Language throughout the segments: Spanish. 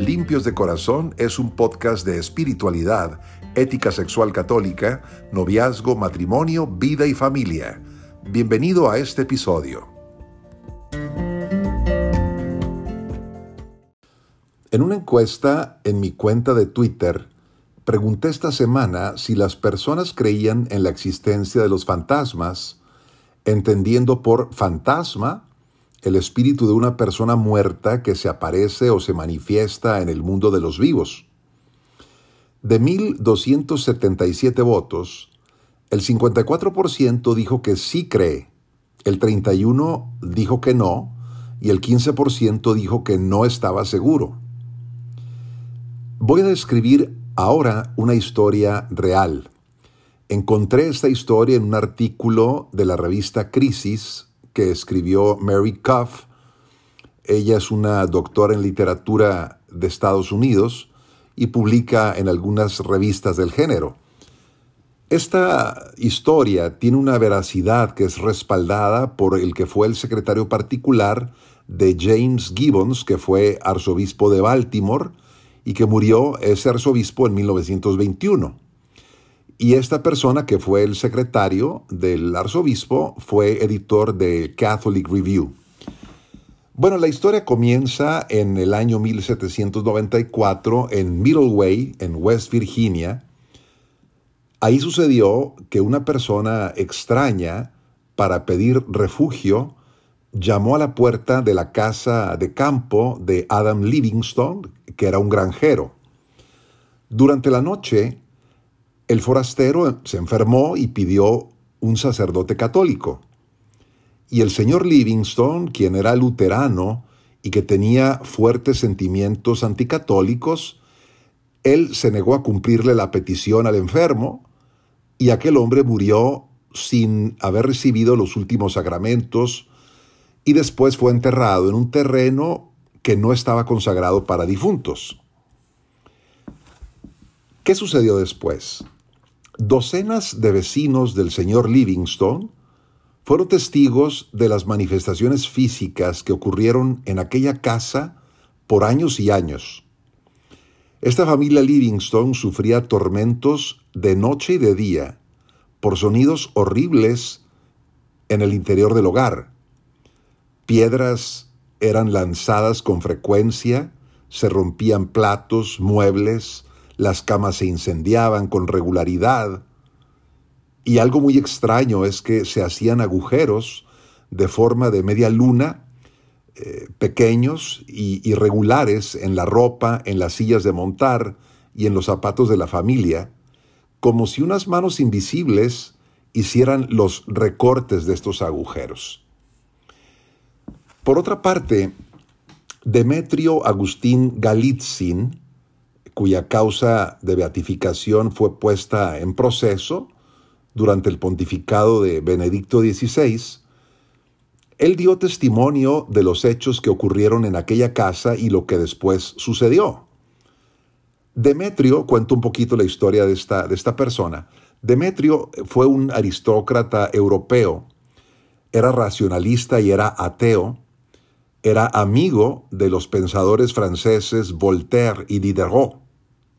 Limpios de Corazón es un podcast de espiritualidad, ética sexual católica, noviazgo, matrimonio, vida y familia. Bienvenido a este episodio. En una encuesta en mi cuenta de Twitter, pregunté esta semana si las personas creían en la existencia de los fantasmas, entendiendo por fantasma el espíritu de una persona muerta que se aparece o se manifiesta en el mundo de los vivos. De 1.277 votos, el 54% dijo que sí cree, el 31% dijo que no y el 15% dijo que no estaba seguro. Voy a describir ahora una historia real. Encontré esta historia en un artículo de la revista Crisis que escribió Mary Cuff. Ella es una doctora en literatura de Estados Unidos y publica en algunas revistas del género. Esta historia tiene una veracidad que es respaldada por el que fue el secretario particular de James Gibbons, que fue arzobispo de Baltimore y que murió ese arzobispo en 1921. Y esta persona que fue el secretario del arzobispo fue editor de Catholic Review. Bueno, la historia comienza en el año 1794 en Middleway, en West Virginia. Ahí sucedió que una persona extraña, para pedir refugio, llamó a la puerta de la casa de campo de Adam Livingstone, que era un granjero. Durante la noche, el forastero se enfermó y pidió un sacerdote católico. Y el señor Livingstone, quien era luterano y que tenía fuertes sentimientos anticatólicos, él se negó a cumplirle la petición al enfermo y aquel hombre murió sin haber recibido los últimos sacramentos y después fue enterrado en un terreno que no estaba consagrado para difuntos. ¿Qué sucedió después? Docenas de vecinos del señor Livingstone fueron testigos de las manifestaciones físicas que ocurrieron en aquella casa por años y años. Esta familia Livingstone sufría tormentos de noche y de día por sonidos horribles en el interior del hogar. Piedras eran lanzadas con frecuencia, se rompían platos, muebles, las camas se incendiaban con regularidad. Y algo muy extraño es que se hacían agujeros de forma de media luna, eh, pequeños y irregulares en la ropa, en las sillas de montar y en los zapatos de la familia, como si unas manos invisibles hicieran los recortes de estos agujeros. Por otra parte, Demetrio Agustín Galitzin, cuya causa de beatificación fue puesta en proceso durante el pontificado de Benedicto XVI, él dio testimonio de los hechos que ocurrieron en aquella casa y lo que después sucedió. Demetrio, cuento un poquito la historia de esta, de esta persona. Demetrio fue un aristócrata europeo, era racionalista y era ateo, era amigo de los pensadores franceses Voltaire y Diderot.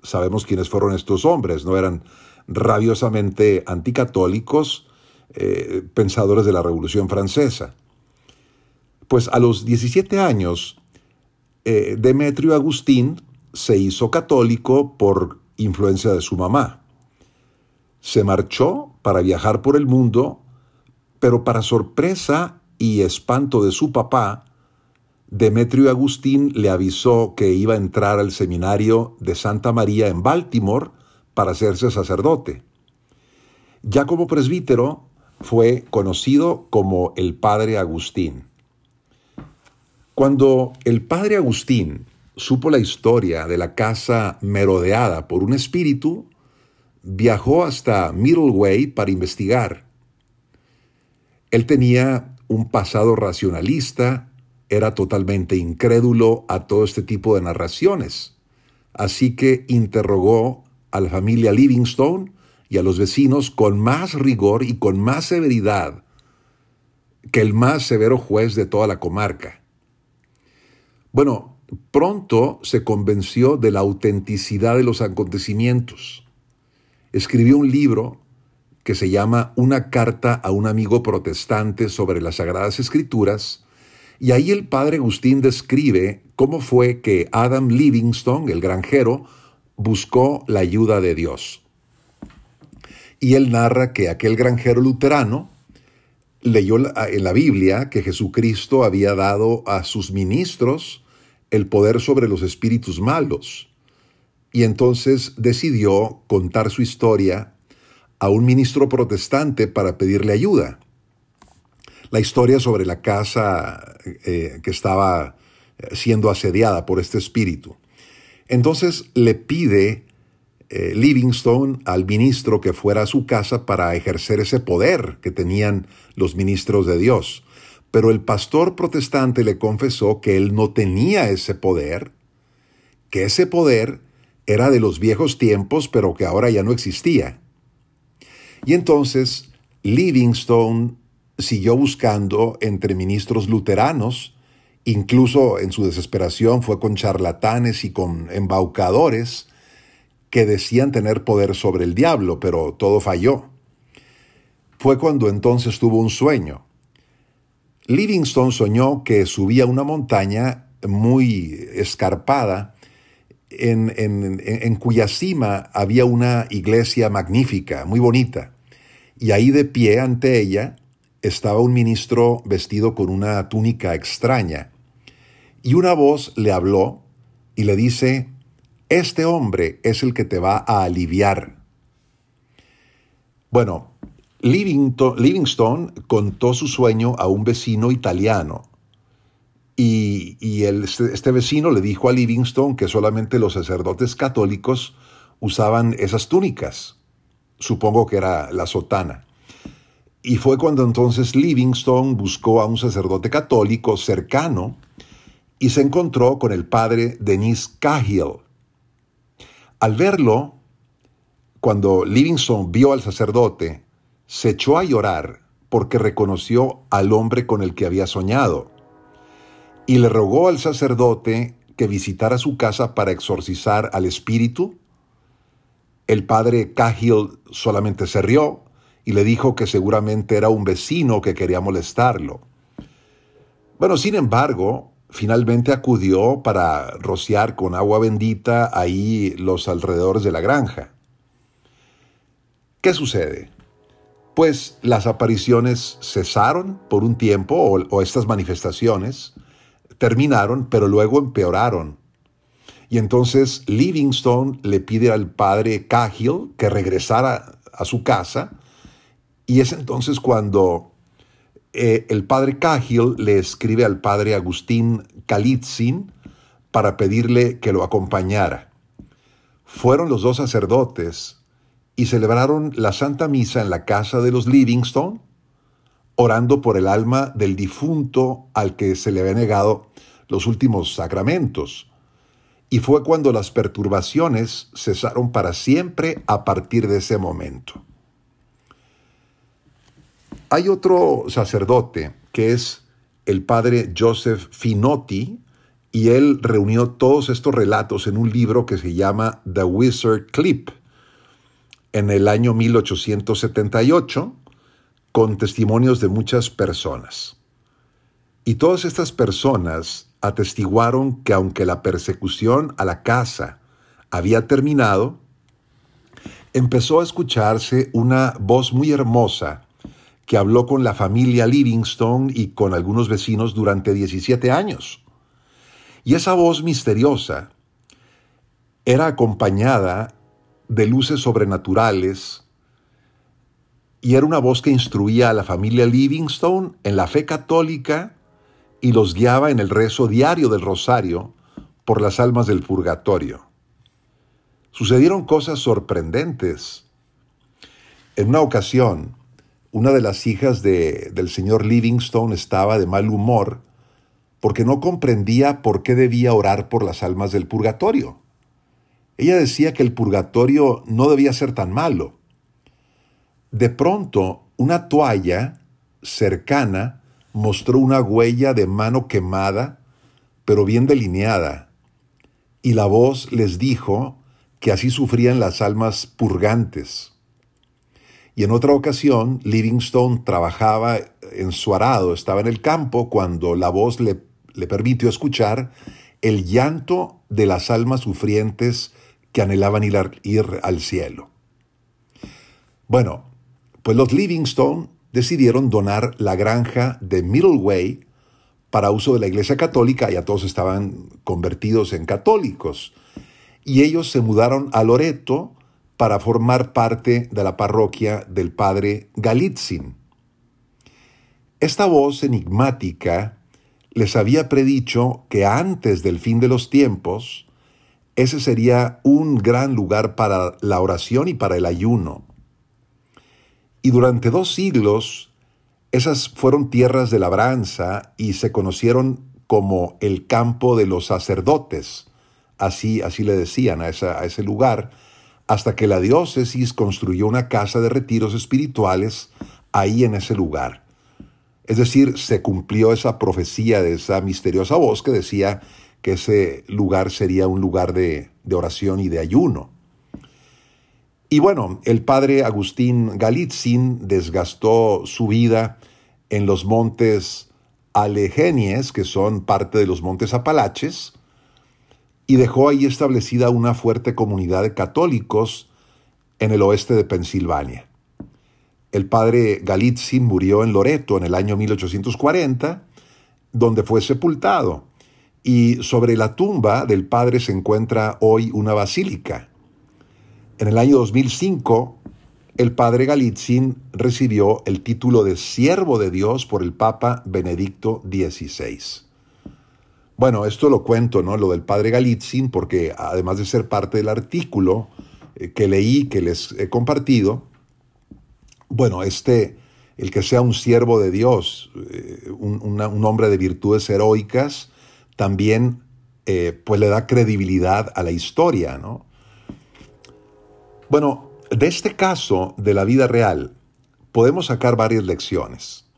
Sabemos quiénes fueron estos hombres, no eran rabiosamente anticatólicos, eh, pensadores de la Revolución Francesa. Pues a los 17 años, eh, Demetrio Agustín se hizo católico por influencia de su mamá. Se marchó para viajar por el mundo, pero para sorpresa y espanto de su papá, Demetrio Agustín le avisó que iba a entrar al seminario de Santa María en Baltimore para hacerse sacerdote. Ya como presbítero fue conocido como el Padre Agustín. Cuando el Padre Agustín supo la historia de la casa merodeada por un espíritu, viajó hasta Middleway para investigar. Él tenía un pasado racionalista era totalmente incrédulo a todo este tipo de narraciones. Así que interrogó a la familia Livingstone y a los vecinos con más rigor y con más severidad que el más severo juez de toda la comarca. Bueno, pronto se convenció de la autenticidad de los acontecimientos. Escribió un libro que se llama Una carta a un amigo protestante sobre las Sagradas Escrituras, y ahí el padre Agustín describe cómo fue que Adam Livingstone, el granjero, buscó la ayuda de Dios. Y él narra que aquel granjero luterano leyó en la Biblia que Jesucristo había dado a sus ministros el poder sobre los espíritus malos. Y entonces decidió contar su historia a un ministro protestante para pedirle ayuda. La historia sobre la casa eh, que estaba siendo asediada por este espíritu. Entonces le pide eh, Livingstone al ministro que fuera a su casa para ejercer ese poder que tenían los ministros de Dios. Pero el pastor protestante le confesó que él no tenía ese poder, que ese poder era de los viejos tiempos, pero que ahora ya no existía. Y entonces Livingstone siguió buscando entre ministros luteranos, incluso en su desesperación fue con charlatanes y con embaucadores que decían tener poder sobre el diablo, pero todo falló. Fue cuando entonces tuvo un sueño. Livingstone soñó que subía una montaña muy escarpada en, cuya cima había una iglesia magnífica, muy bonita, y ahí de pie ante ella estaba un ministro vestido con una túnica extraña, y una voz le habló y le dice, este hombre es el que te va a aliviar. Bueno, Livingstone contó su sueño a un vecino italiano y, este, este vecino le dijo a Livingstone que solamente los sacerdotes católicos usaban esas túnicas. Supongo que era la sotana. Y fue cuando entonces Livingstone buscó a un sacerdote católico cercano y se encontró con el padre Denis Cahill. Al verlo, cuando Livingstone vio al sacerdote, se echó a llorar porque reconoció al hombre con el que había soñado y le rogó al sacerdote que visitara su casa para exorcizar al espíritu. El padre Cahill solamente se rió y le dijo que seguramente era un vecino que quería molestarlo. Bueno, sin embargo, finalmente acudió para rociar con agua bendita ahí los alrededores de la granja. ¿Qué sucede? Pues las apariciones cesaron por un tiempo, o, o estas manifestaciones, terminaron, pero luego empeoraron. Y entonces Livingstone le pide al padre Cahill que regresara a su casa, y es entonces cuando eh, el padre Cahill le escribe al padre Agustín Kalitzin para pedirle que lo acompañara. Fueron los dos sacerdotes y celebraron la Santa Misa en la casa de los Livingstone, orando por el alma del difunto al que se le había negado los últimos sacramentos. Y fue cuando las perturbaciones cesaron para siempre a partir de ese momento. Hay otro sacerdote que es el padre Joseph Finotti, y él reunió todos estos relatos en un libro que se llama The Wizard Clip en el año 1878 con testimonios de muchas personas. Y todas estas personas atestiguaron que aunque la persecución a la casa había terminado, empezó a escucharse una voz muy hermosa que habló con la familia Livingstone y con algunos vecinos durante 17 años. Y esa voz misteriosa era acompañada de luces sobrenaturales y era una voz que instruía a la familia Livingstone en la fe católica y los guiaba en el rezo diario del rosario por las almas del purgatorio. Sucedieron cosas sorprendentes. En una ocasión, una de las hijas del señor Livingstone estaba de mal humor porque no comprendía por qué debía orar por las almas del purgatorio. Ella decía que el purgatorio no debía ser tan malo. De pronto, una toalla cercana mostró una huella de mano quemada, pero bien delineada, y la voz les dijo que así sufrían las almas purgantes. Y en otra ocasión, Livingstone trabajaba en su arado, estaba en el campo, cuando la voz le, le permitió escuchar el llanto de las almas sufrientes que anhelaban ir, ir al cielo. Bueno, pues los Livingstone decidieron donar la granja de Middleway para uso de la Iglesia Católica, ya todos estaban convertidos en católicos, y ellos se mudaron a Loreto para formar parte de la parroquia del padre Galitzin. Esta voz enigmática les había predicho que antes del fin de los tiempos, ese sería un gran lugar para la oración y para el ayuno. Y durante dos siglos, esas fueron tierras de labranza y se conocieron como el campo de los sacerdotes. Así, así le decían a, a ese lugar, hasta que la diócesis construyó una casa de retiros espirituales ahí en ese lugar. Es decir, se cumplió esa profecía de esa misteriosa voz que decía que ese lugar sería un lugar de, oración y de ayuno. Y bueno, el padre Agustín Galitzin desgastó su vida en los montes Alegenies, que son parte de los montes Apalaches, y dejó ahí establecida una fuerte comunidad de católicos en el oeste de Pensilvania. El padre Galitzin murió en Loreto en el año 1840, donde fue sepultado, y sobre la tumba del padre se encuentra hoy una basílica. En el año 2005, el padre Galitzin recibió el título de siervo de Dios por el Papa Benedicto XVI. Bueno, esto lo cuento, ¿no? Lo del padre Galitzin, porque además de ser parte del artículo eh, que leí, que les he compartido, bueno, este, el que sea un siervo de Dios, eh, un, hombre de virtudes heroicas, también eh, pues le da credibilidad a la historia, ¿no? Bueno, de este caso de la vida real podemos sacar varias lecciones.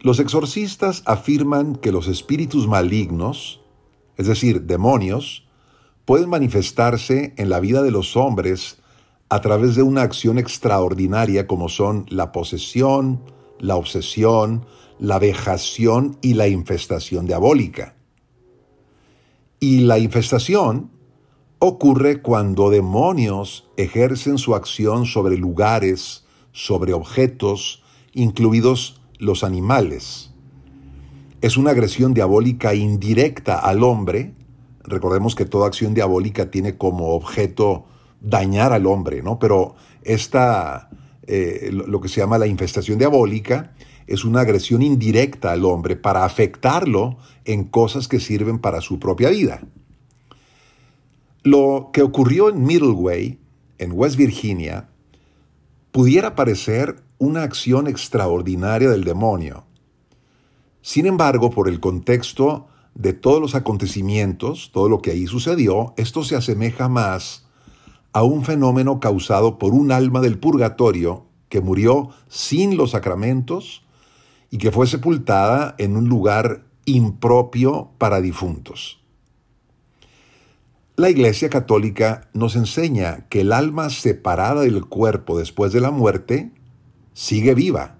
Los exorcistas afirman que los espíritus malignos, es decir, demonios, pueden manifestarse en la vida de los hombres a través de una acción extraordinaria como son la posesión, la obsesión, la vejación y la infestación diabólica. Y la infestación ocurre cuando demonios ejercen su acción sobre lugares, sobre objetos, incluidos los animales. Es una agresión diabólica indirecta al hombre. Recordemos que toda acción diabólica tiene como objeto dañar al hombre, ¿no? Pero esta, eh, lo que se llama la infestación diabólica, es una agresión indirecta al hombre para afectarlo en cosas que sirven para su propia vida. Lo que ocurrió en Middleway, en West Virginia, pudiera parecer una acción extraordinaria del demonio. Sin embargo, por el contexto de todos los acontecimientos, todo lo que ahí sucedió, esto se asemeja más a un fenómeno causado por un alma del purgatorio que murió sin los sacramentos y que fue sepultada en un lugar impropio para difuntos. La Iglesia Católica nos enseña que el alma separada del cuerpo después de la muerte sigue viva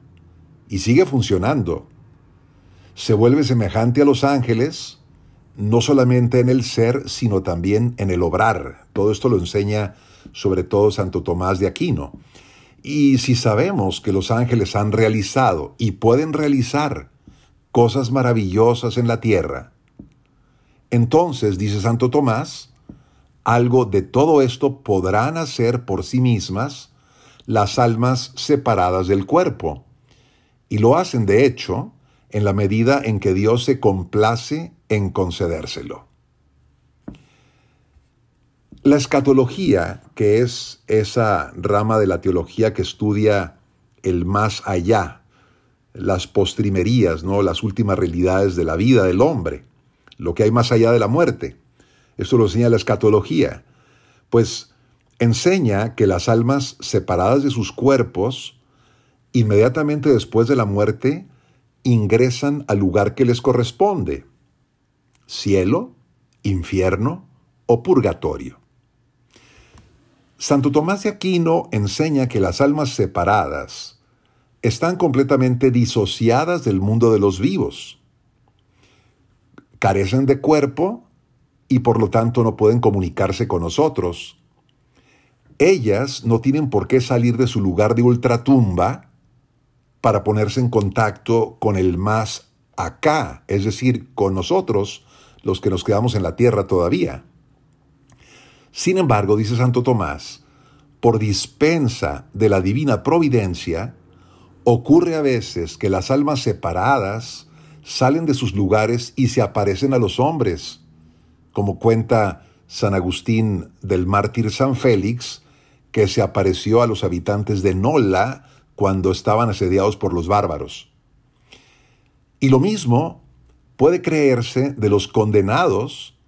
y sigue funcionando. Se vuelve semejante a los ángeles, no solamente en el ser, sino también en el obrar. Todo esto lo enseña sobre todo Santo Tomás de Aquino. Y si sabemos que los ángeles han realizado y pueden realizar cosas maravillosas en la tierra, entonces, dice Santo Tomás, algo de todo esto podrán hacer por sí mismas las almas separadas del cuerpo. Y lo hacen, de hecho, en la medida en que Dios se complace en concedérselo. La escatología, que es esa rama de la teología que estudia el más allá, las postrimerías, ¿no? las últimas realidades de la vida del hombre, lo que hay más allá de la muerte, esto lo enseña la escatología. Pues enseña que las almas separadas de sus cuerpos, inmediatamente después de la muerte, ingresan al lugar que les corresponde. cielo, infierno o purgatorio. Santo Tomás de Aquino enseña que las almas separadas están completamente disociadas del mundo de los vivos. Carecen de cuerpo y por lo tanto no pueden comunicarse con nosotros. Ellas no tienen por qué salir de su lugar de ultratumba para ponerse en contacto con el más acá, es decir, con nosotros, los que nos quedamos en la tierra todavía. Sin embargo, dice Santo Tomás, por dispensa de la divina providencia, ocurre a veces que las almas separadas salen de sus lugares y se aparecen a los hombres, como cuenta San Agustín del mártir San Félix, que se apareció a los habitantes de Nola cuando estaban asediados por los bárbaros. Y lo mismo puede creerse de los condenados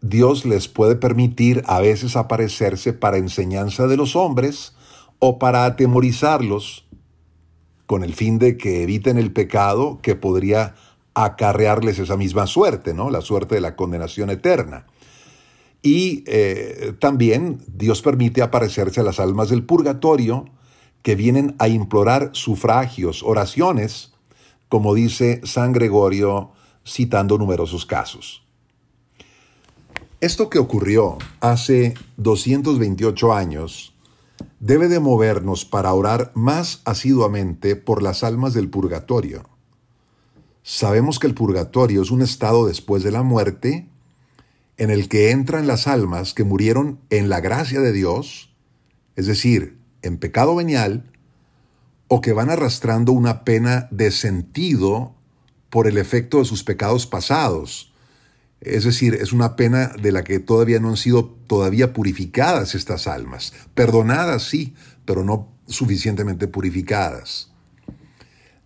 Dios les puede permitir a veces aparecerse para enseñanza de los hombres o para atemorizarlos con el fin de que eviten el pecado que podría acarrearles esa misma suerte, ¿no? La suerte de la condenación eterna. Y eh, también Dios permite aparecerse a las almas del purgatorio que vienen a implorar sufragios, oraciones, como dice San Gregorio citando numerosos casos. Esto que ocurrió hace 228 años debe de movernos para orar más asiduamente por las almas del purgatorio. Sabemos que el purgatorio es un estado después de la muerte en el que entran las almas que murieron en la gracia de Dios, es decir, en pecado venial, o que van arrastrando una pena de sentido por el efecto de sus pecados pasados, es decir, es una pena de la que todavía no han sido todavía purificadas estas almas. Perdonadas sí, pero no suficientemente purificadas.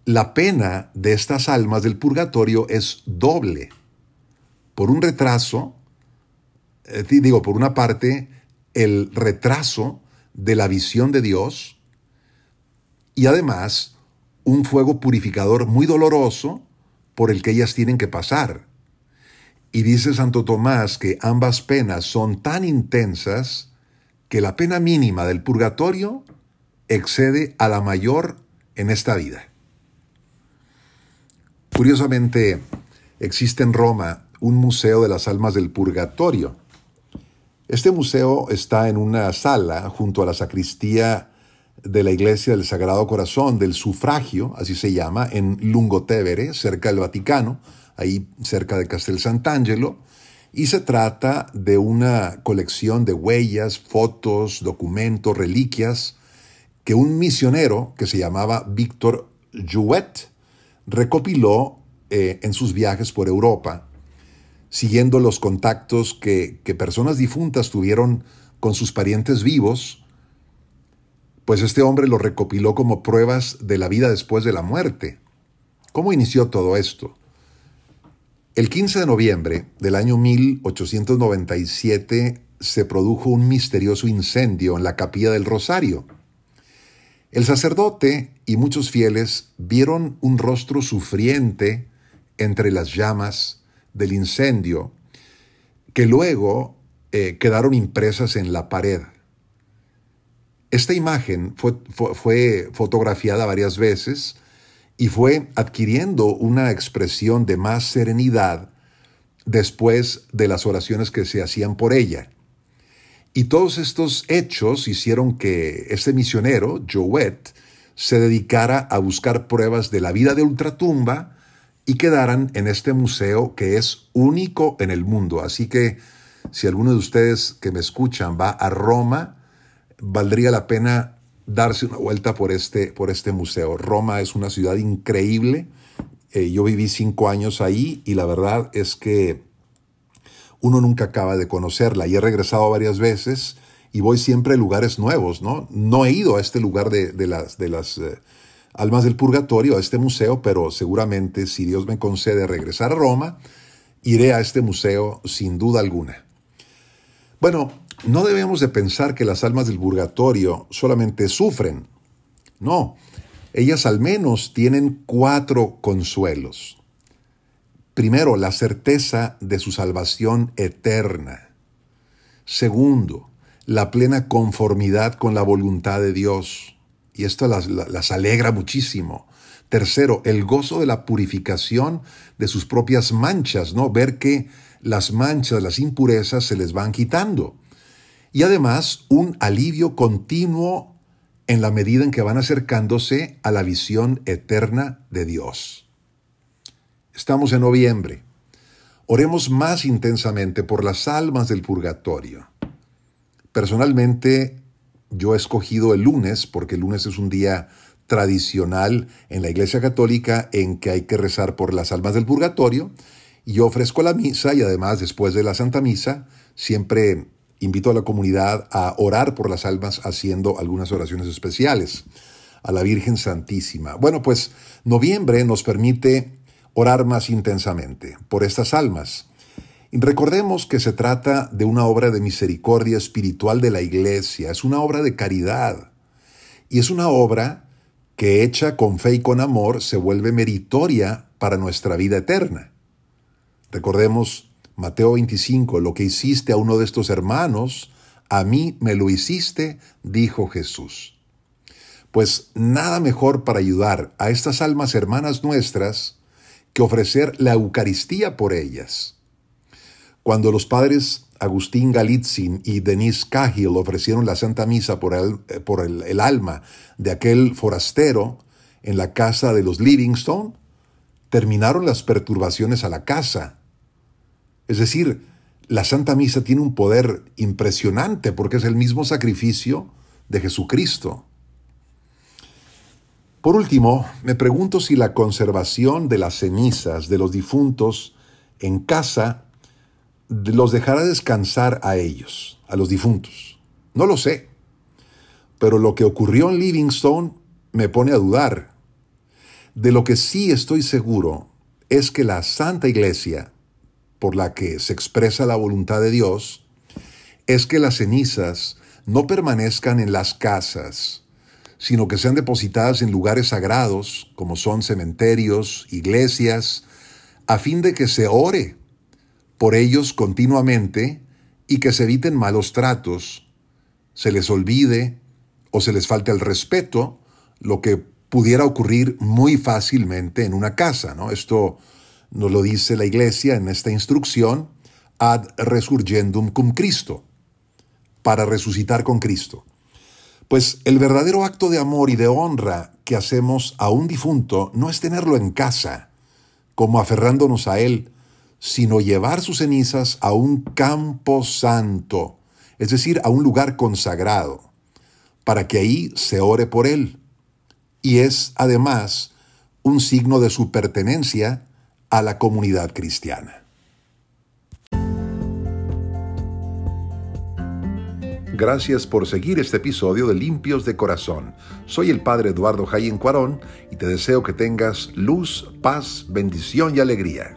La pena de estas almas del purgatorio es doble. Por un retraso, digo, por una parte, el retraso de la visión de Dios y además un fuego purificador muy doloroso por el que ellas tienen que pasar. Y dice Santo Tomás que ambas penas son tan intensas que la pena mínima del purgatorio excede a la mayor en esta vida. Curiosamente, existe en Roma un museo de las almas del purgatorio. Este museo está en una sala junto a la sacristía de la iglesia del Sagrado Corazón del Sufragio, así se llama, en Lungotevere, cerca del Vaticano, ahí cerca de Castel Sant'Angelo, y se trata de una colección de huellas, fotos, documentos, reliquias que un misionero que se llamaba Víctor Jouet recopiló eh, en sus viajes por Europa, siguiendo los contactos que, que personas difuntas tuvieron con sus parientes vivos, pues este hombre lo recopiló como pruebas de la vida después de la muerte. ¿Cómo inició todo esto? El 15 de noviembre del año 1897 se produjo un misterioso incendio en la capilla del Rosario. El sacerdote y muchos fieles vieron un rostro sufriente entre las llamas del incendio que luego eh, quedaron impresas en la pared. Esta imagen fue, fue fotografiada varias veces y fue adquiriendo una expresión de más serenidad después de las oraciones que se hacían por ella. Y todos estos hechos hicieron que este misionero, Jouet, se dedicara a buscar pruebas de la vida de ultratumba y quedaran en este museo que es único en el mundo. Así que si alguno de ustedes que me escuchan va a Roma, valdría la pena darse una vuelta por este, por este museo. Roma es una ciudad increíble. Eh, yo viví cinco años ahí y la verdad es que uno nunca acaba de conocerla. Y he regresado varias veces y voy siempre a lugares nuevos, ¿no? No he ido a este lugar de, las, de las eh, almas del purgatorio, a este museo, pero seguramente si Dios me concede regresar a Roma, iré a este museo sin duda alguna. Bueno, no debemos de pensar que las almas del purgatorio solamente sufren. No, ellas al menos tienen cuatro consuelos. Primero, la certeza de su salvación eterna. Segundo, la plena conformidad con la voluntad de Dios. Y esto las, las, alegra muchísimo. Tercero, el gozo de la purificación de sus propias manchas, ¿no? Ver que las manchas, las impurezas se les van quitando. Y además, un alivio continuo en la medida en que van acercándose a la visión eterna de Dios. Estamos en noviembre. Oremos más intensamente por las almas del purgatorio. Personalmente, yo he escogido el lunes porque el lunes es un día tradicional en la Iglesia Católica en que hay que rezar por las almas del purgatorio. Y ofrezco la misa y además después de la Santa Misa siempre invito a la comunidad a orar por las almas haciendo algunas oraciones especiales a la Virgen Santísima. Bueno, pues noviembre nos permite orar más intensamente por estas almas. Recordemos que se trata de una obra de misericordia espiritual de la Iglesia, es una obra de caridad y es una obra que hecha con fe y con amor se vuelve meritoria para nuestra vida eterna. Recordemos Mateo 25, lo que hiciste a uno de estos hermanos, a mí me lo hiciste, dijo Jesús. Pues nada mejor para ayudar a estas almas hermanas nuestras que ofrecer la Eucaristía por ellas. Cuando los padres Agustín Galitzin y Denis Cahill ofrecieron la Santa Misa el, eh, por el, alma de aquel forastero en la casa de los Livingstone, terminaron las perturbaciones a la casa. Es decir, la Santa Misa tiene un poder impresionante porque es el mismo sacrificio de Jesucristo. Por último, me pregunto si la conservación de las cenizas de los difuntos en casa los dejará descansar a ellos, a los difuntos. No lo sé. Pero lo que ocurrió en Livingstone me pone a dudar. De lo que sí estoy seguro es que la Santa Iglesia, por la que se expresa la voluntad de Dios, es que las cenizas no permanezcan en las casas, sino que sean depositadas en lugares sagrados, como son cementerios, iglesias, a fin de que se ore por ellos continuamente y que se eviten malos tratos, se les olvide o se les falte el respeto, lo que pudiera ocurrir muy fácilmente en una casa. ¿no? Esto nos lo dice la iglesia en esta instrucción, ad resurgendum cum Cristo, para resucitar con Cristo. Pues el verdadero acto de amor y de honra que hacemos a un difunto no es tenerlo en casa, como aferrándonos a él, sino llevar sus cenizas a un campo santo, es decir, a un lugar consagrado, para que ahí se ore por él. Y es además un signo de su pertenencia a la comunidad cristiana. Gracias por seguir este episodio de Limpios de Corazón. Soy el Padre Eduardo Jayen Cuarón y te deseo que tengas luz, paz, bendición y alegría.